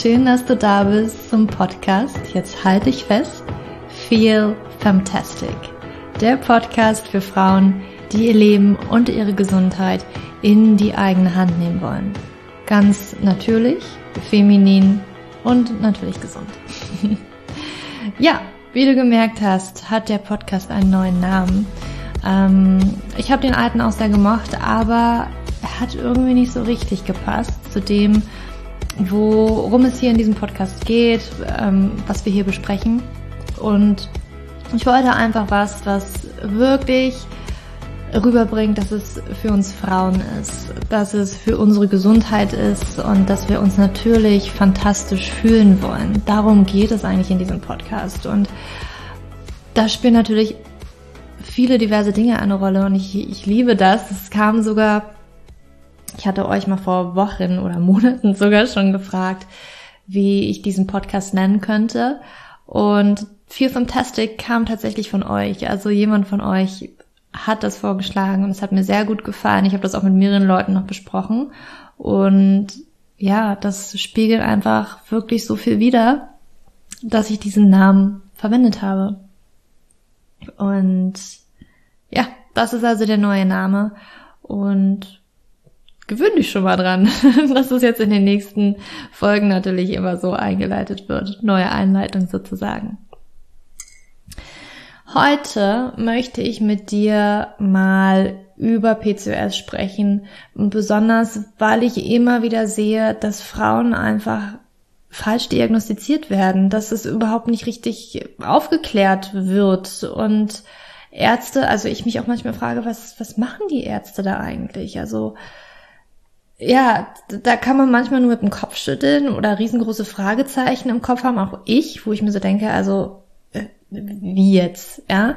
schön, dass du da bist zum Podcast. Jetzt halte dich fest. Feel Fantastic. Der Podcast für Frauen, die ihr Leben und ihre Gesundheit in die eigene Hand nehmen wollen. Ganz natürlich, feminin und natürlich gesund. ja, wie du gemerkt hast, hat der Podcast einen neuen Namen. Ähm, ich habe den alten auch sehr gemocht, aber er hat irgendwie nicht so richtig gepasst zu dem, worum es hier in diesem Podcast geht, ähm, was wir hier besprechen. Und ich wollte einfach was, was wirklich rüberbringt, dass es für uns Frauen ist, dass es für unsere Gesundheit ist und dass wir uns natürlich fantastisch fühlen wollen. Darum geht es eigentlich in diesem Podcast. Und da spielen natürlich viele diverse Dinge eine Rolle und ich, ich liebe das. Es kam sogar ich hatte euch mal vor Wochen oder Monaten sogar schon gefragt, wie ich diesen Podcast nennen könnte. Und Feel Fantastic kam tatsächlich von euch. Also jemand von euch hat das vorgeschlagen und es hat mir sehr gut gefallen. Ich habe das auch mit mehreren Leuten noch besprochen. Und ja, das spiegelt einfach wirklich so viel wider, dass ich diesen Namen verwendet habe. Und ja, das ist also der neue Name. Und gewöhn dich schon mal dran, dass es jetzt in den nächsten Folgen natürlich immer so eingeleitet wird. Neue Einleitung sozusagen. Heute möchte ich mit dir mal über PCOS sprechen besonders, weil ich immer wieder sehe, dass Frauen einfach falsch diagnostiziert werden, dass es überhaupt nicht richtig aufgeklärt wird und Ärzte, also ich mich auch manchmal frage, was, was machen die Ärzte da eigentlich? Also, ja, da kann man manchmal nur mit dem Kopf schütteln oder riesengroße Fragezeichen im Kopf haben, auch ich, wo ich mir so denke, also äh, wie jetzt, ja?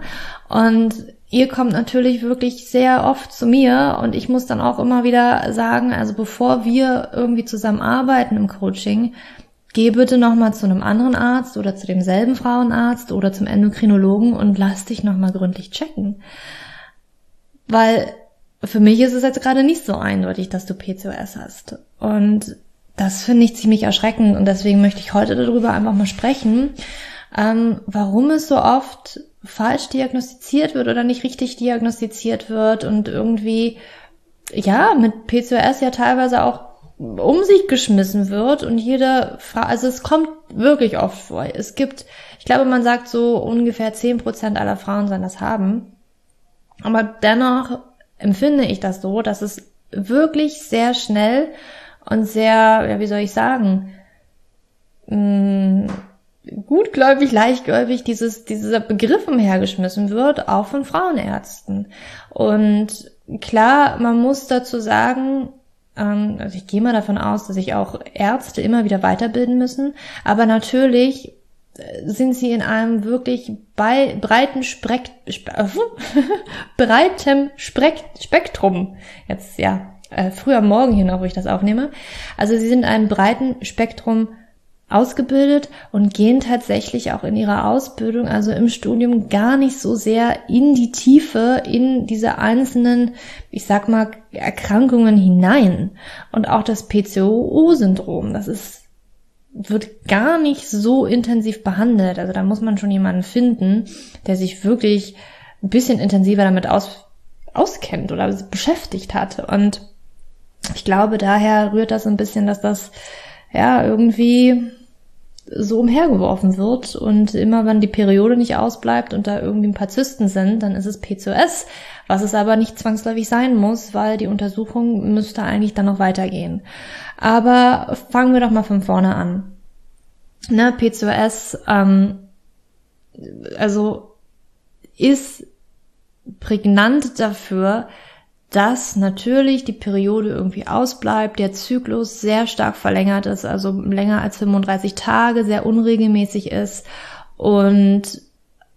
Und ihr kommt natürlich wirklich sehr oft zu mir und ich muss dann auch immer wieder sagen, also bevor wir irgendwie zusammen arbeiten im Coaching, geh bitte nochmal zu einem anderen Arzt oder zu demselben Frauenarzt oder zum Endokrinologen und lass dich nochmal gründlich checken. Weil für mich ist es jetzt gerade nicht so eindeutig, dass du PCOS hast. Und das finde ich ziemlich erschreckend und deswegen möchte ich heute darüber einfach mal sprechen, ähm, warum es so oft falsch diagnostiziert wird oder nicht richtig diagnostiziert wird und irgendwie, ja, mit PCOS ja teilweise auch um sich geschmissen wird und jede Frau, also es kommt wirklich oft vor. Es gibt, ich glaube, man sagt so ungefähr zehn Prozent aller Frauen sollen das haben. Aber dennoch empfinde ich das so, dass es wirklich sehr schnell und sehr, ja, wie soll ich sagen, mm, gutgläubig, leichtgläubig dieses, dieser Begriff umhergeschmissen wird, auch von Frauenärzten. Und klar, man muss dazu sagen, ähm, also ich gehe mal davon aus, dass sich auch Ärzte immer wieder weiterbilden müssen, aber natürlich sind sie in einem wirklich bei, breiten Sprek, äh, breitem Sprek, Spektrum. Jetzt ja, äh, früh am Morgen hier noch, wo ich das aufnehme. Also sie sind in einem breiten Spektrum ausgebildet und gehen tatsächlich auch in ihrer Ausbildung, also im Studium, gar nicht so sehr in die Tiefe, in diese einzelnen, ich sag mal, Erkrankungen hinein. Und auch das PCOO-Syndrom, das ist wird gar nicht so intensiv behandelt. Also da muss man schon jemanden finden, der sich wirklich ein bisschen intensiver damit aus, auskennt oder beschäftigt hat. Und ich glaube, daher rührt das ein bisschen, dass das ja irgendwie so umhergeworfen wird und immer wenn die Periode nicht ausbleibt und da irgendwie ein paar Zysten sind, dann ist es PCOS, was es aber nicht zwangsläufig sein muss, weil die Untersuchung müsste eigentlich dann noch weitergehen. Aber fangen wir doch mal von vorne an. Ne, PCOS, ähm, also ist prägnant dafür, dass natürlich die Periode irgendwie ausbleibt, der Zyklus sehr stark verlängert ist, also länger als 35 Tage, sehr unregelmäßig ist und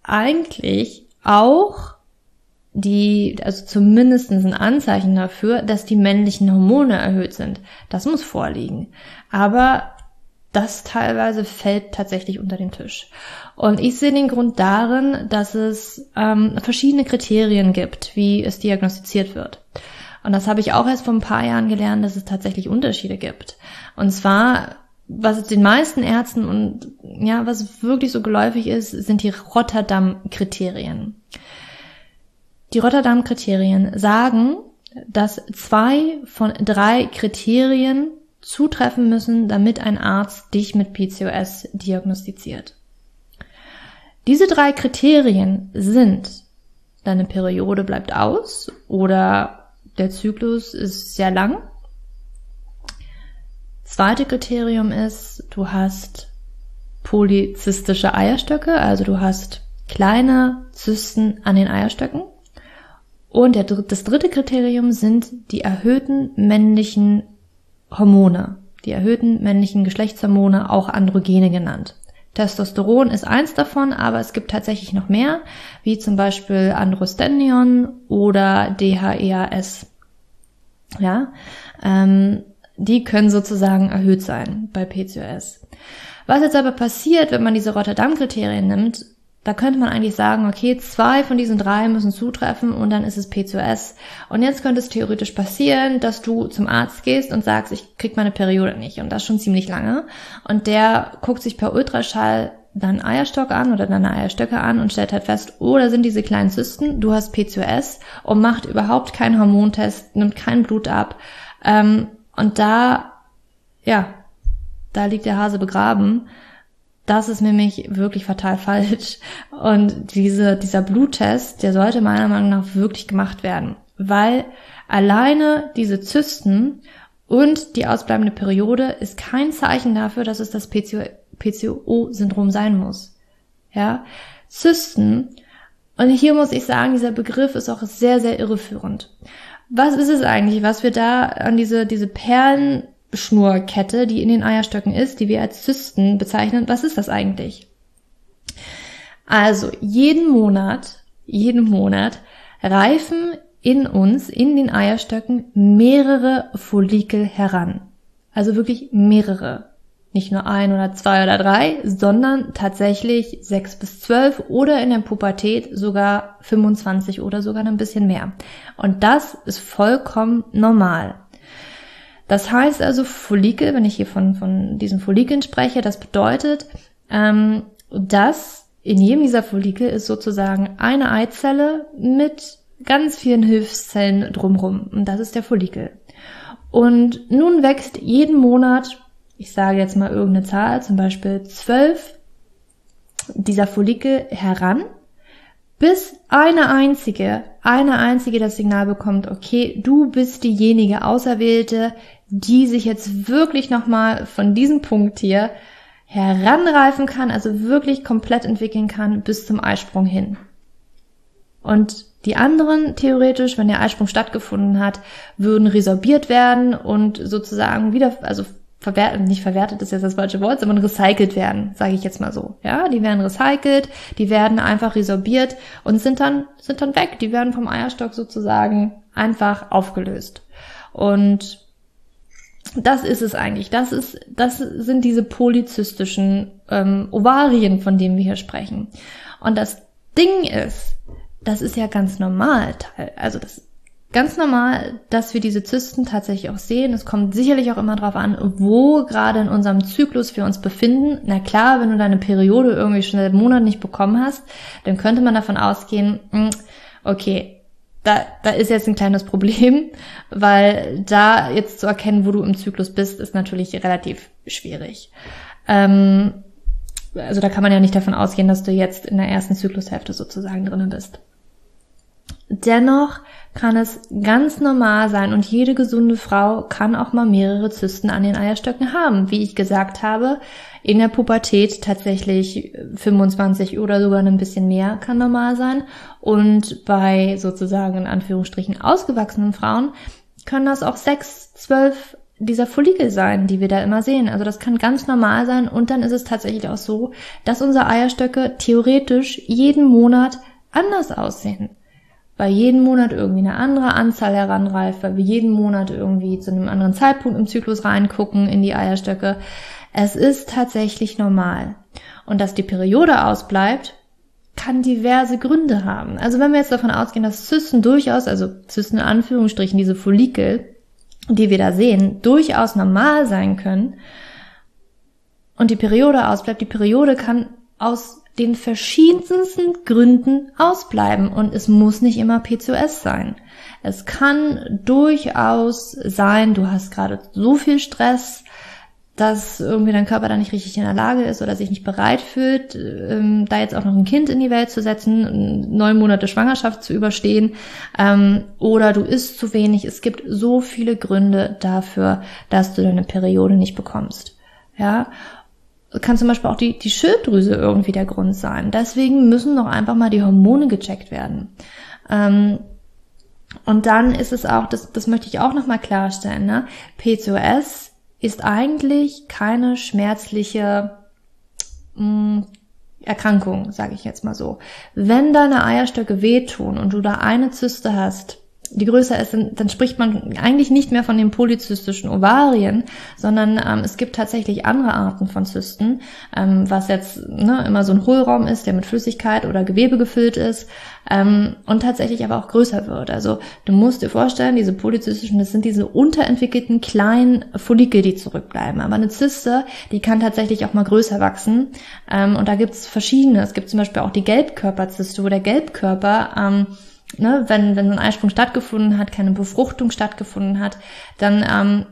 eigentlich auch die, also zumindest ein Anzeichen dafür, dass die männlichen Hormone erhöht sind. Das muss vorliegen. Aber das teilweise fällt tatsächlich unter den Tisch. Und ich sehe den Grund darin, dass es ähm, verschiedene Kriterien gibt, wie es diagnostiziert wird. Und das habe ich auch erst vor ein paar Jahren gelernt, dass es tatsächlich Unterschiede gibt. Und zwar was den meisten Ärzten und ja, was wirklich so geläufig ist, sind die Rotterdam-Kriterien. Die Rotterdam-Kriterien sagen, dass zwei von drei Kriterien zutreffen müssen, damit ein Arzt dich mit PCOS diagnostiziert. Diese drei Kriterien sind, deine Periode bleibt aus oder der Zyklus ist sehr lang. Zweite Kriterium ist, du hast polyzystische Eierstöcke, also du hast kleine Zysten an den Eierstöcken. Und der, das dritte Kriterium sind die erhöhten männlichen Hormone, die erhöhten männlichen Geschlechtshormone, auch Androgene genannt. Testosteron ist eins davon, aber es gibt tatsächlich noch mehr, wie zum Beispiel Androstendion oder DHEAS. Ja, ähm, die können sozusagen erhöht sein bei PCOS. Was jetzt aber passiert, wenn man diese Rotterdam-Kriterien nimmt, da könnte man eigentlich sagen, okay, zwei von diesen drei müssen zutreffen und dann ist es P2S. Und jetzt könnte es theoretisch passieren, dass du zum Arzt gehst und sagst, ich krieg meine Periode nicht und das schon ziemlich lange. Und der guckt sich per Ultraschall deinen Eierstock an oder deine Eierstöcke an und stellt halt fest, oh, da sind diese kleinen Zysten, du hast P2S und macht überhaupt keinen Hormontest, nimmt kein Blut ab. Ähm, und da, ja, da liegt der Hase begraben. Das ist nämlich wirklich fatal falsch. Und diese, dieser Bluttest, der sollte meiner Meinung nach wirklich gemacht werden. Weil alleine diese Zysten und die ausbleibende Periode ist kein Zeichen dafür, dass es das PCO-Syndrom sein muss. Ja, Zysten, und hier muss ich sagen, dieser Begriff ist auch sehr, sehr irreführend. Was ist es eigentlich, was wir da an diese, diese Perlen Schnurkette, die in den Eierstöcken ist, die wir als Zysten bezeichnen. Was ist das eigentlich? Also jeden Monat, jeden Monat reifen in uns, in den Eierstöcken mehrere Follikel heran. Also wirklich mehrere. Nicht nur ein oder zwei oder drei, sondern tatsächlich sechs bis zwölf oder in der Pubertät sogar 25 oder sogar ein bisschen mehr. Und das ist vollkommen normal. Das heißt also Follikel, wenn ich hier von, von diesen Follikeln spreche, das bedeutet, ähm, dass in jedem dieser Follikel ist sozusagen eine Eizelle mit ganz vielen Hilfszellen drumrum. Und das ist der Follikel. Und nun wächst jeden Monat, ich sage jetzt mal irgendeine Zahl, zum Beispiel zwölf dieser Follikel heran bis eine einzige, eine einzige das Signal bekommt, okay, du bist diejenige Auserwählte, die sich jetzt wirklich nochmal von diesem Punkt hier heranreifen kann, also wirklich komplett entwickeln kann bis zum Eisprung hin. Und die anderen theoretisch, wenn der Eisprung stattgefunden hat, würden resorbiert werden und sozusagen wieder, also verwertet, nicht verwertet ist jetzt das falsche Wort, sondern recycelt werden, sage ich jetzt mal so. Ja, die werden recycelt, die werden einfach resorbiert und sind dann, sind dann weg. Die werden vom Eierstock sozusagen einfach aufgelöst. Und das ist es eigentlich. Das ist, das sind diese polyzystischen ähm, Ovarien, von denen wir hier sprechen. Und das Ding ist, das ist ja ganz normal. Also das ganz normal, dass wir diese Zysten tatsächlich auch sehen. Es kommt sicherlich auch immer darauf an, wo gerade in unserem Zyklus wir uns befinden. Na klar, wenn du deine Periode irgendwie schon seit Monaten nicht bekommen hast, dann könnte man davon ausgehen, hm, okay, da, da ist jetzt ein kleines Problem, weil da jetzt zu erkennen, wo du im Zyklus bist, ist natürlich relativ schwierig. Ähm, also da kann man ja nicht davon ausgehen, dass du jetzt in der ersten Zyklushälfte sozusagen drinnen bist. Dennoch kann es ganz normal sein und jede gesunde Frau kann auch mal mehrere Zysten an den Eierstöcken haben. Wie ich gesagt habe, in der Pubertät tatsächlich 25 oder sogar ein bisschen mehr kann normal sein. Und bei sozusagen in Anführungsstrichen ausgewachsenen Frauen können das auch sechs, zwölf dieser Follikel sein, die wir da immer sehen. Also das kann ganz normal sein und dann ist es tatsächlich auch so, dass unsere Eierstöcke theoretisch jeden Monat anders aussehen weil jeden Monat irgendwie eine andere Anzahl heranreift, weil wir jeden Monat irgendwie zu einem anderen Zeitpunkt im Zyklus reingucken in die Eierstöcke. Es ist tatsächlich normal. Und dass die Periode ausbleibt, kann diverse Gründe haben. Also wenn wir jetzt davon ausgehen, dass Zysten durchaus, also Zysten in Anführungsstrichen, diese Follikel, die wir da sehen, durchaus normal sein können, und die Periode ausbleibt, die Periode kann aus den verschiedensten Gründen ausbleiben und es muss nicht immer PCOS sein. Es kann durchaus sein, du hast gerade so viel Stress, dass irgendwie dein Körper da nicht richtig in der Lage ist oder sich nicht bereit fühlt, ähm, da jetzt auch noch ein Kind in die Welt zu setzen, neun Monate Schwangerschaft zu überstehen, ähm, oder du isst zu wenig. Es gibt so viele Gründe dafür, dass du deine Periode nicht bekommst. Ja, kann zum Beispiel auch die, die Schilddrüse irgendwie der Grund sein. Deswegen müssen doch einfach mal die Hormone gecheckt werden. Ähm, und dann ist es auch, das, das möchte ich auch nochmal klarstellen, ne? PCOS ist eigentlich keine schmerzliche mh, mm, Erkrankung, sage ich jetzt mal so. Wenn deine Eierstöcke wehtun und du da eine Zyste hast, die größer ist, dann, dann spricht man eigentlich nicht mehr von den polyzystischen Ovarien, sondern ähm, es gibt tatsächlich andere Arten von Zysten, ähm, was jetzt ne, immer so ein Hohlraum ist, der mit Flüssigkeit oder Gewebe gefüllt ist ähm, und tatsächlich aber auch größer wird. Also du musst dir vorstellen, diese polyzystischen, das sind diese unterentwickelten kleinen Follikel, die zurückbleiben. Aber eine Zyste, die kann tatsächlich auch mal größer wachsen ähm, und da gibt es verschiedene. Es gibt zum Beispiel auch die Gelbkörperzyste, wo der Gelbkörper ähm, ne, wenn, wenn so ein Eisprung stattgefunden hat, keine Befruchtung stattgefunden hat, dann ähm,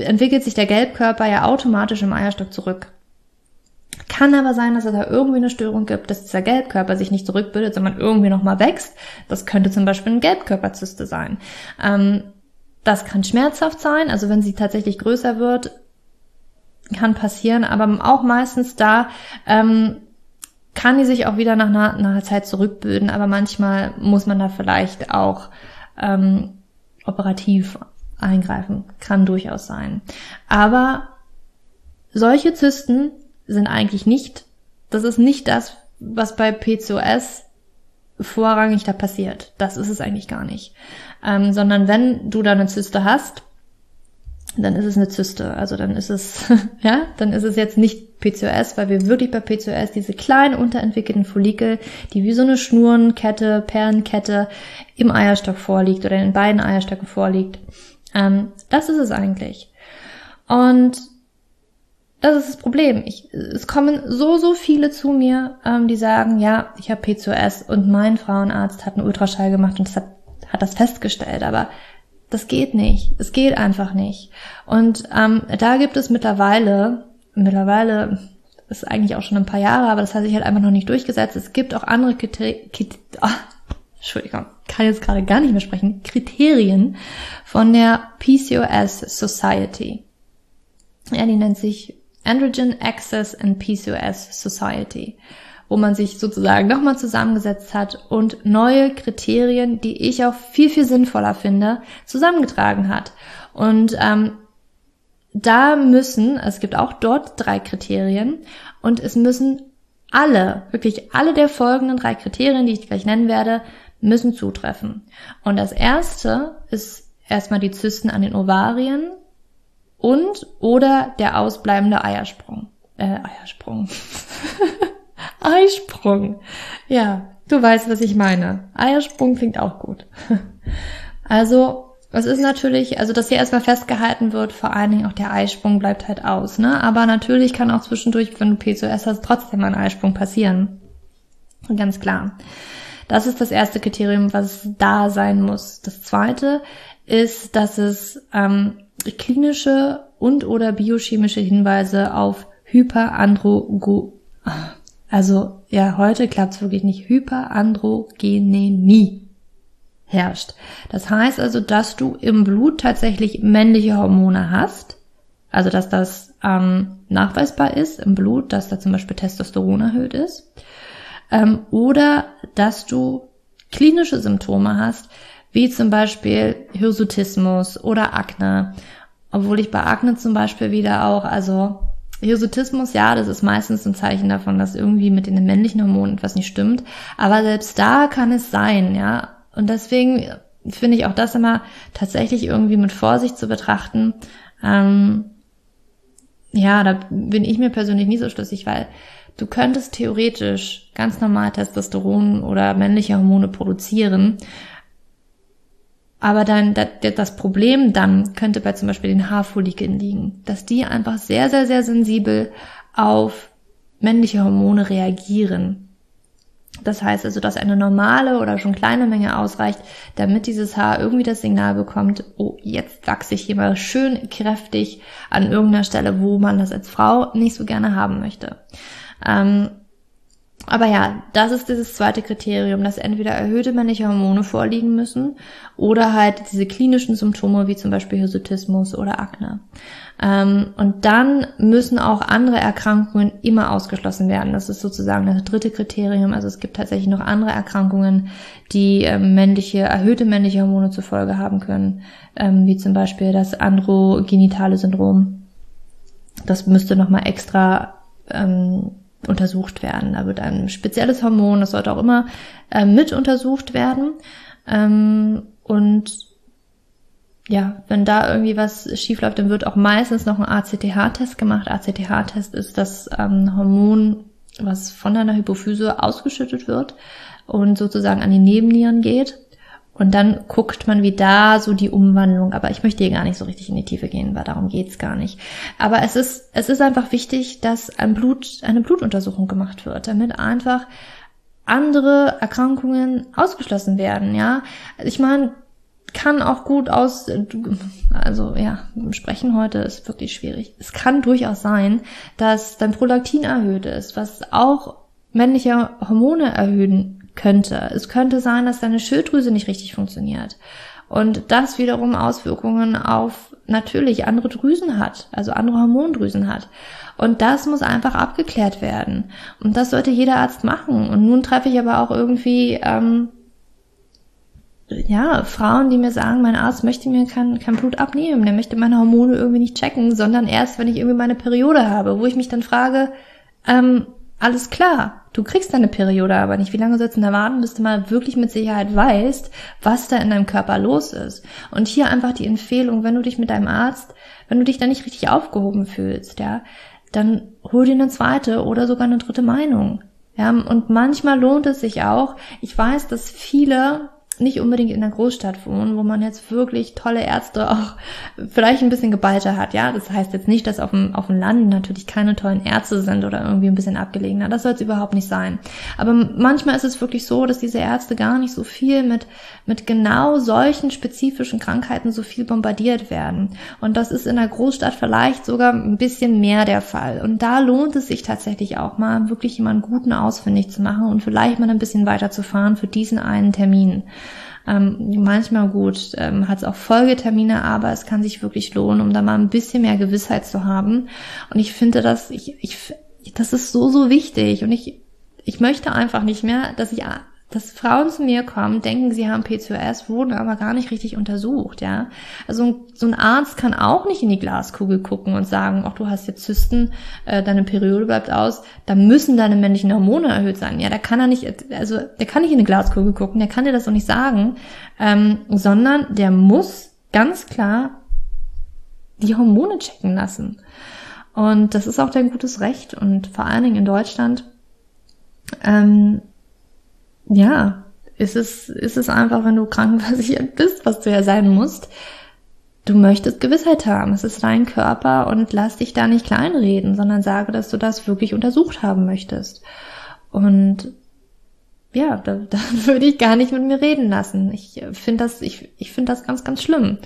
entwickelt sich der Gelbkörper ja automatisch im Eierstock zurück. Kann aber sein, dass es da irgendwie eine Störung gibt, dass dieser Gelbkörper sich nicht zurückbildet, sondern irgendwie nochmal wächst. Das könnte zum Beispiel eine Gelbkörperzyste sein. Ähm, das kann schmerzhaft sein, also wenn sie tatsächlich größer wird, kann passieren, aber auch meistens da ähm, kann die sich auch wieder nach einer, einer Zeit zurückbilden, aber manchmal muss man da vielleicht auch ähm, operativ eingreifen. Kann durchaus sein. Aber solche Zysten sind eigentlich nicht, das ist nicht das, was bei PCOS vorrangig da passiert. Das ist es eigentlich gar nicht. Ähm, sondern wenn du da eine Zyste hast, dann ist es eine Zyste. Also dann ist es, ja, dann ist es jetzt nicht PCOS, weil wir wirklich bei PCOS diese kleinen unterentwickelten Follikel, die wie so eine Schnurenkette, Perlenkette im Eierstock vorliegt oder in beiden Eierstöcken vorliegt. Ähm, das ist es eigentlich. Und das ist das Problem. Ich, es kommen so, so viele zu mir, ähm, die sagen, ja, ich habe PCOS und mein Frauenarzt hat einen Ultraschall gemacht und das hat, hat das festgestellt. Aber das geht nicht. Es geht einfach nicht. Und ähm, da gibt es mittlerweile, mittlerweile ist eigentlich auch schon ein paar Jahre, aber das hat sich halt einfach noch nicht durchgesetzt. Es gibt auch andere Kriterien, oh, Entschuldigung, kann jetzt gerade gar nicht mehr sprechen, Kriterien von der PCOS Society. Ja, die nennt sich Androgen Access and PCOS Society wo man sich sozusagen nochmal zusammengesetzt hat und neue Kriterien, die ich auch viel, viel sinnvoller finde, zusammengetragen hat. Und ähm, da müssen, es gibt auch dort drei Kriterien und es müssen alle, wirklich alle der folgenden drei Kriterien, die ich gleich nennen werde, müssen zutreffen. Und das erste ist erstmal die Zysten an den Ovarien und oder der ausbleibende Eiersprung. Äh, Eiersprung. Eisprung. Ja, du weißt, was ich meine. Eiersprung klingt auch gut. Also, es ist natürlich, also dass hier erstmal festgehalten wird, vor allen Dingen auch der Eisprung bleibt halt aus, ne? Aber natürlich kann auch zwischendurch, wenn du PCOS hast, trotzdem ein Eisprung passieren. Ganz klar. Das ist das erste Kriterium, was da sein muss. Das zweite ist, dass es ähm, klinische und oder biochemische Hinweise auf Hyperandrogo also ja, heute klappt es wirklich nicht, Hyperandrogenämie herrscht. Das heißt also, dass du im Blut tatsächlich männliche Hormone hast, also dass das ähm, nachweisbar ist im Blut, dass da zum Beispiel Testosteron erhöht ist, ähm, oder dass du klinische Symptome hast, wie zum Beispiel Hirsutismus oder Akne, obwohl ich bei Akne zum Beispiel wieder auch, also Hirsutismus, ja, das ist meistens ein Zeichen davon, dass irgendwie mit den männlichen Hormonen etwas nicht stimmt. Aber selbst da kann es sein, ja. Und deswegen finde ich auch das immer tatsächlich irgendwie mit Vorsicht zu betrachten. Ähm, ja, da bin ich mir persönlich nie so schlüssig, weil du könntest theoretisch ganz normal Testosteron oder männliche Hormone produzieren aber dann das Problem dann könnte bei zum Beispiel den Haarfollikeln liegen, dass die einfach sehr, sehr, sehr sensibel auf männliche Hormone reagieren. Das heißt also, dass eine normale oder schon kleine Menge ausreicht, damit dieses Haar irgendwie das Signal bekommt, oh, jetzt wachse ich hier mal schön kräftig an irgendeiner Stelle, wo man das als Frau nicht so gerne haben möchte. Ähm, aber ja, das ist dieses zweite Kriterium, dass entweder erhöhte männliche Hormone vorliegen müssen oder halt diese klinischen Symptome wie zum Beispiel Hirsutismus oder Akne. Ähm, und dann müssen auch andere Erkrankungen immer ausgeschlossen werden. Das ist sozusagen das dritte Kriterium. Also es gibt tatsächlich noch andere Erkrankungen, die ähm, männliche, erhöhte männliche Hormone zur Folge haben können, ähm, wie zum Beispiel das androgenitale Syndrom. Das müsste nochmal extra ähm, untersucht werden. Da wird ein spezielles Hormon, das sollte auch immer äh, mit untersucht werden. Ähm, und ja, wenn da irgendwie was schief läuft, dann wird auch meistens noch ein ACTH-Test gemacht. ACTH-Test ist das ähm, Hormon, was von deiner Hypophyse ausgeschüttet wird und sozusagen an die Nebennieren geht. Und dann guckt man, wie da so die Umwandlung, aber ich möchte hier gar nicht so richtig in die Tiefe gehen, weil darum geht's gar nicht. Aber es ist, es ist einfach wichtig, dass ein Blut, eine Blutuntersuchung gemacht wird, damit einfach andere Erkrankungen ausgeschlossen werden, ja. Ich meine, kann auch gut aus, also ja, sprechen heute ist wirklich schwierig. Es kann durchaus sein, dass dein Prolaktin erhöht ist, was auch männliche Hormone erhöhen könnte. Es könnte sein, dass deine Schilddrüse nicht richtig funktioniert. Und das wiederum Auswirkungen auf natürlich andere Drüsen hat, also andere Hormondrüsen hat. Und das muss einfach abgeklärt werden. Und das sollte jeder Arzt machen. Und nun treffe ich aber auch irgendwie, ähm, ja, Frauen, die mir sagen, mein Arzt möchte mir kein, kein Blut abnehmen, der möchte meine Hormone irgendwie nicht checken, sondern erst, wenn ich irgendwie meine Periode habe, wo ich mich dann frage, ähm, alles klar, du kriegst deine Periode aber nicht. Wie lange sollst du da warten, bis du mal wirklich mit Sicherheit weißt, was da in deinem Körper los ist? Und hier einfach die Empfehlung, wenn du dich mit deinem Arzt, wenn du dich da nicht richtig aufgehoben fühlst, ja, dann hol dir eine zweite oder sogar eine dritte Meinung. Ja, und manchmal lohnt es sich auch. Ich weiß, dass viele nicht unbedingt in der Großstadt wohnen, wo man jetzt wirklich tolle Ärzte auch vielleicht ein bisschen geballter hat. Ja, das heißt jetzt nicht, dass auf dem, auf dem Land natürlich keine tollen Ärzte sind oder irgendwie ein bisschen abgelegener. Das soll es überhaupt nicht sein. Aber manchmal ist es wirklich so, dass diese Ärzte gar nicht so viel mit, mit genau solchen spezifischen Krankheiten so viel bombardiert werden. Und das ist in der Großstadt vielleicht sogar ein bisschen mehr der Fall. Und da lohnt es sich tatsächlich auch mal, wirklich jemanden guten ausfindig zu machen und vielleicht mal ein bisschen weiter zu fahren für diesen einen Termin. Ähm, manchmal gut, ähm, hat es auch Folgetermine, aber es kann sich wirklich lohnen, um da mal ein bisschen mehr Gewissheit zu haben. Und ich finde das, ich, ich, das ist so, so wichtig. Und ich, ich möchte einfach nicht mehr, dass ich dass Frauen zu mir kommen, denken, sie haben PCOS, wurden aber gar nicht richtig untersucht, ja. Also so ein Arzt kann auch nicht in die Glaskugel gucken und sagen, ach, du hast jetzt Zysten, äh, deine Periode bleibt aus, da müssen deine männlichen Hormone erhöht sein. Ja, da kann er nicht, also der kann nicht in die Glaskugel gucken, der kann dir das doch nicht sagen, ähm, sondern der muss ganz klar die Hormone checken lassen. Und das ist auch dein gutes Recht und vor allen Dingen in Deutschland ähm, ja, ist es, ist es einfach, wenn du krankenversichert bist, was du ja sein musst, du möchtest Gewissheit haben. Es ist dein Körper und lass dich da nicht kleinreden, sondern sage, dass du das wirklich untersucht haben möchtest. Und ja, da, da würde ich gar nicht mit mir reden lassen. Ich finde das, ich, ich finde das ganz, ganz schlimm.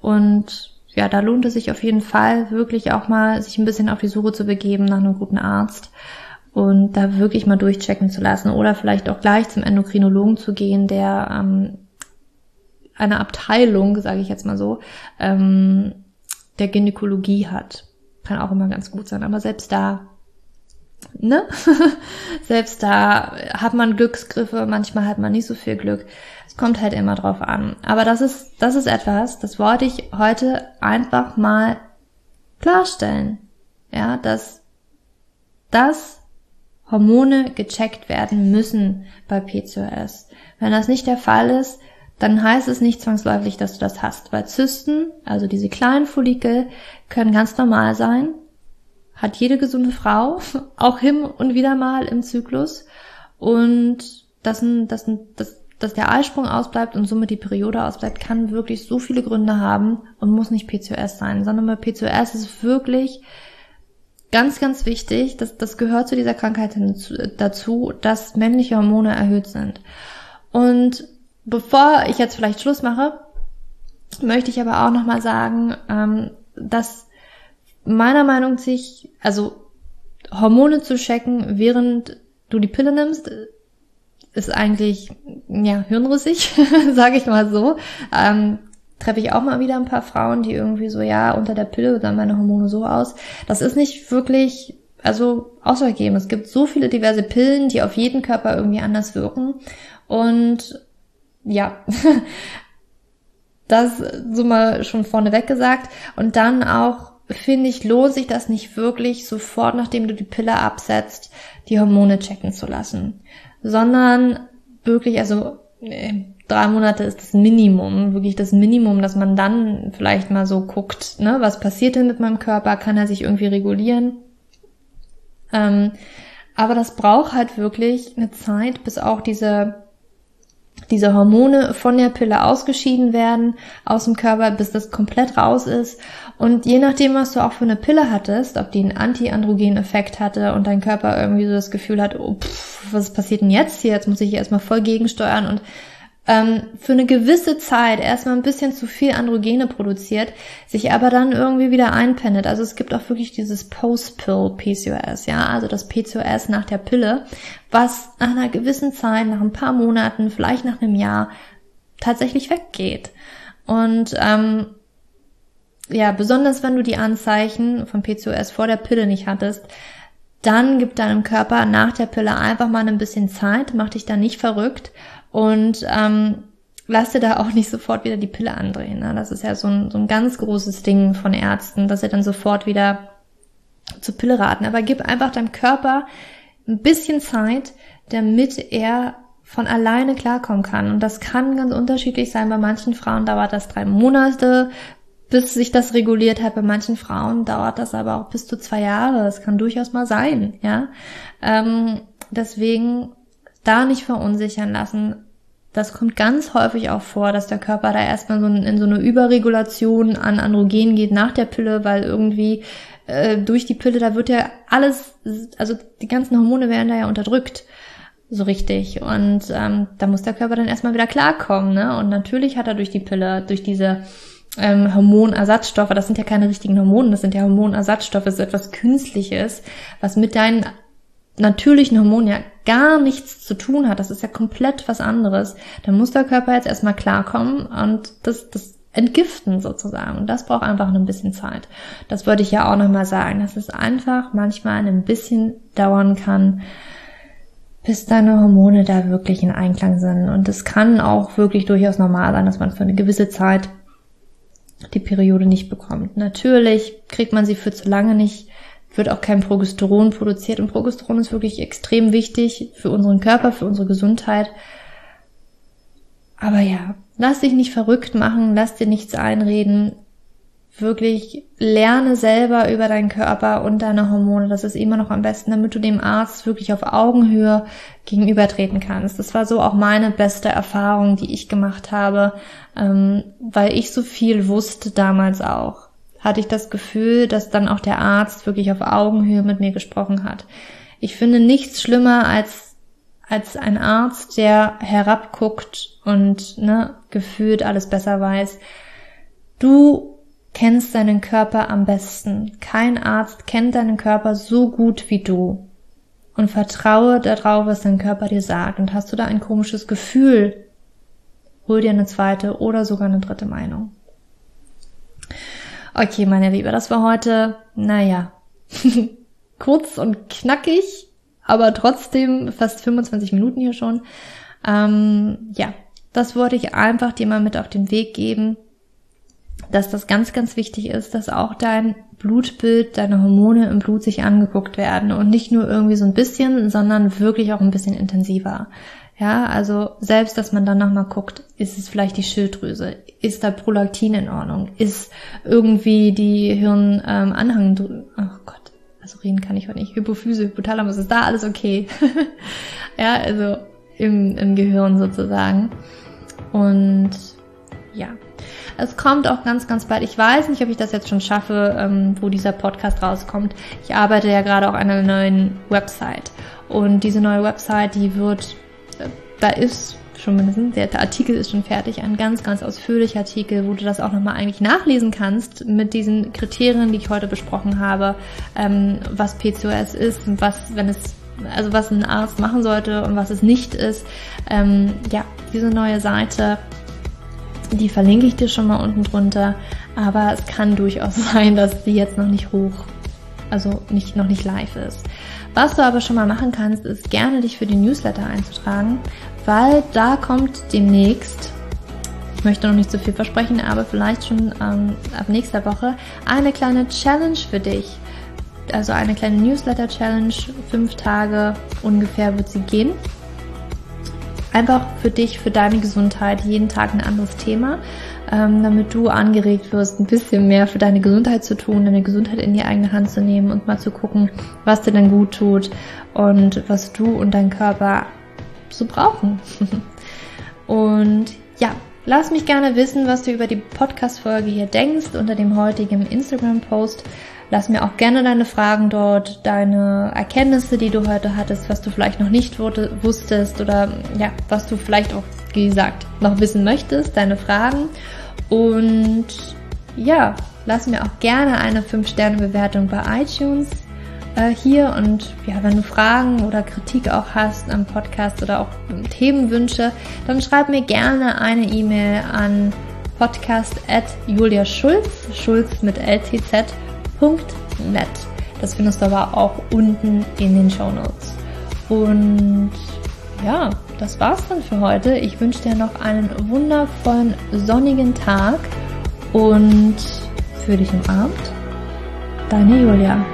Und ja, da lohnt es sich auf jeden Fall wirklich auch mal, sich ein bisschen auf die Suche zu begeben nach einem guten Arzt und da wirklich mal durchchecken zu lassen oder vielleicht auch gleich zum Endokrinologen zu gehen, der ähm, eine Abteilung, sage ich jetzt mal so, ähm, der Gynäkologie hat. Kann auch immer ganz gut sein, aber selbst da, ne? selbst da hat man Glücksgriffe, manchmal hat man nicht so viel Glück. Es kommt halt immer drauf an. Aber das ist, das ist etwas, das wollte ich heute einfach mal klarstellen. Ja, dass das Hormone gecheckt werden müssen bei PCOS. Wenn das nicht der Fall ist, dann heißt es nicht zwangsläufig, dass du das hast, weil Zysten, also diese kleinen Follikel, können ganz normal sein. Hat jede gesunde Frau, auch hin und wieder mal im Zyklus. Und dass, dass, dass, dass der Eisprung ausbleibt und somit die Periode ausbleibt, kann wirklich so viele Gründe haben und muss nicht PCOS sein, sondern bei PCOS ist wirklich ganz, ganz wichtig, dass das gehört zu dieser Krankheit dazu, dass männliche Hormone erhöht sind. Und bevor ich jetzt vielleicht Schluss mache, möchte ich aber auch nochmal sagen, ähm, dass meiner Meinung nach sich, also Hormone zu checken, während du die Pille nimmst, ist eigentlich ja hirnrissig, sage ich mal so. Ähm, treffe ich auch mal wieder ein paar Frauen, die irgendwie so, ja, unter der Pille dann meine Hormone so aus. Das ist nicht wirklich, also ausschlaggebend. Es gibt so viele diverse Pillen, die auf jeden Körper irgendwie anders wirken. Und ja, das so mal schon vorneweg gesagt. Und dann auch, finde ich, lohnt sich das nicht wirklich sofort, nachdem du die Pille absetzt, die Hormone checken zu lassen. Sondern wirklich, also drei Monate ist das Minimum, wirklich das Minimum, dass man dann vielleicht mal so guckt, ne, was passiert denn mit meinem Körper, kann er sich irgendwie regulieren? Ähm, aber das braucht halt wirklich eine Zeit, bis auch diese diese Hormone von der Pille ausgeschieden werden aus dem Körper, bis das komplett raus ist. Und je nachdem, was du auch für eine Pille hattest, ob die einen antiandrogenen Effekt hatte und dein Körper irgendwie so das Gefühl hat, oh, pff, was passiert denn jetzt hier? Jetzt muss ich hier erstmal voll gegensteuern und ähm, für eine gewisse Zeit erstmal ein bisschen zu viel Androgene produziert, sich aber dann irgendwie wieder einpendet. Also es gibt auch wirklich dieses Post-Pill PCOS, ja, also das PCOS nach der Pille, was nach einer gewissen Zeit, nach ein paar Monaten, vielleicht nach einem Jahr tatsächlich weggeht. Und ähm, ja, besonders wenn du die Anzeichen von PCOS vor der Pille nicht hattest, dann gib deinem Körper nach der Pille einfach mal ein bisschen Zeit, mach dich da nicht verrückt und ähm, lass dir da auch nicht sofort wieder die Pille andrehen. Ne? Das ist ja so ein, so ein ganz großes Ding von Ärzten, dass sie dann sofort wieder zur Pille raten. Aber gib einfach deinem Körper ein bisschen Zeit, damit er von alleine klarkommen kann. Und das kann ganz unterschiedlich sein. Bei manchen Frauen dauert das drei Monate, bis sich das reguliert hat. Bei manchen Frauen dauert das aber auch bis zu zwei Jahre. Das kann durchaus mal sein, ja. Ähm, deswegen da nicht verunsichern lassen. Das kommt ganz häufig auch vor, dass der Körper da erstmal so in so eine Überregulation an Androgen geht nach der Pille, weil irgendwie äh, durch die Pille, da wird ja alles, also die ganzen Hormone werden da ja unterdrückt so richtig. Und ähm, da muss der Körper dann erstmal wieder klarkommen. Ne? Und natürlich hat er durch die Pille, durch diese ähm, Hormonersatzstoffe, das sind ja keine richtigen Hormone, das sind ja Hormonersatzstoffe, das ist etwas Künstliches, was mit deinen natürlichen Hormonen ja gar nichts zu tun hat, das ist ja komplett was anderes, dann muss der Körper jetzt erstmal klarkommen und das, das entgiften sozusagen. Und das braucht einfach ein bisschen Zeit. Das würde ich ja auch nochmal sagen, dass es einfach manchmal ein bisschen dauern kann, bis deine Hormone da wirklich in Einklang sind. Und es kann auch wirklich durchaus normal sein, dass man für eine gewisse Zeit die Periode nicht bekommt. Natürlich kriegt man sie für zu lange nicht wird auch kein Progesteron produziert. Und Progesteron ist wirklich extrem wichtig für unseren Körper, für unsere Gesundheit. Aber ja, lass dich nicht verrückt machen, lass dir nichts einreden. Wirklich lerne selber über deinen Körper und deine Hormone. Das ist immer noch am besten, damit du dem Arzt wirklich auf Augenhöhe gegenübertreten kannst. Das war so auch meine beste Erfahrung, die ich gemacht habe, ähm, weil ich so viel wusste damals auch hatte ich das Gefühl, dass dann auch der Arzt wirklich auf Augenhöhe mit mir gesprochen hat. Ich finde nichts schlimmer als, als ein Arzt, der herabguckt und ne, gefühlt alles besser weiß. Du kennst deinen Körper am besten. Kein Arzt kennt deinen Körper so gut wie du. Und vertraue darauf, was dein Körper dir sagt. Und hast du da ein komisches Gefühl, hol dir eine zweite oder sogar eine dritte Meinung. Okay, meine Liebe, das war heute, naja, kurz und knackig, aber trotzdem fast 25 Minuten hier schon. Ähm, ja, das wollte ich einfach dir mal mit auf den Weg geben, dass das ganz, ganz wichtig ist, dass auch dein Blutbild, deine Hormone im Blut sich angeguckt werden und nicht nur irgendwie so ein bisschen, sondern wirklich auch ein bisschen intensiver. Ja, also selbst, dass man dann nochmal guckt, ist es vielleicht die Schilddrüse? Ist da Prolaktin in Ordnung? Ist irgendwie die Hirnanhang, ähm, oh Gott, also reden kann ich heute nicht, Hypophyse, Hypothalamus, ist da alles okay? ja, also im, im Gehirn sozusagen. Und ja, es kommt auch ganz, ganz bald. Ich weiß nicht, ob ich das jetzt schon schaffe, ähm, wo dieser Podcast rauskommt. Ich arbeite ja gerade auch an einer neuen Website. Und diese neue Website, die wird, äh, da ist schon mindestens, der Artikel ist schon fertig, ein ganz, ganz ausführlicher Artikel, wo du das auch nochmal eigentlich nachlesen kannst mit diesen Kriterien, die ich heute besprochen habe, ähm, was PCOS ist, was, wenn es also was ein Arzt machen sollte und was es nicht ist. Ähm, ja, diese neue Seite die verlinke ich dir schon mal unten drunter. Aber es kann durchaus sein, dass die jetzt noch nicht hoch, also nicht, noch nicht live ist. Was du aber schon mal machen kannst, ist gerne dich für den Newsletter einzutragen, weil da kommt demnächst, ich möchte noch nicht so viel versprechen, aber vielleicht schon ähm, ab nächster Woche eine kleine Challenge für dich. Also eine kleine Newsletter-Challenge, fünf Tage ungefähr wird sie gehen einfach für dich, für deine Gesundheit jeden Tag ein anderes Thema, ähm, damit du angeregt wirst, ein bisschen mehr für deine Gesundheit zu tun, deine Gesundheit in die eigene Hand zu nehmen und mal zu gucken, was dir dann gut tut und was du und dein Körper so brauchen. und ja, Lass mich gerne wissen, was du über die Podcast-Folge hier denkst unter dem heutigen Instagram-Post. Lass mir auch gerne deine Fragen dort, deine Erkenntnisse, die du heute hattest, was du vielleicht noch nicht wusstest oder ja, was du vielleicht auch, wie gesagt, noch wissen möchtest, deine Fragen. Und ja, lass mir auch gerne eine 5-Sterne-Bewertung bei iTunes äh, hier und ja, wenn du Fragen oder Kritik auch hast am Podcast oder auch Themenwünsche, dann schreib mir gerne eine E-Mail an podcast at Julia Schulz, Schulz mit LTZ www.net. Das findest du aber auch unten in den Show Notes. Und ja, das war's dann für heute. Ich wünsche dir noch einen wundervollen sonnigen Tag und für dich Abend. Deine Julia.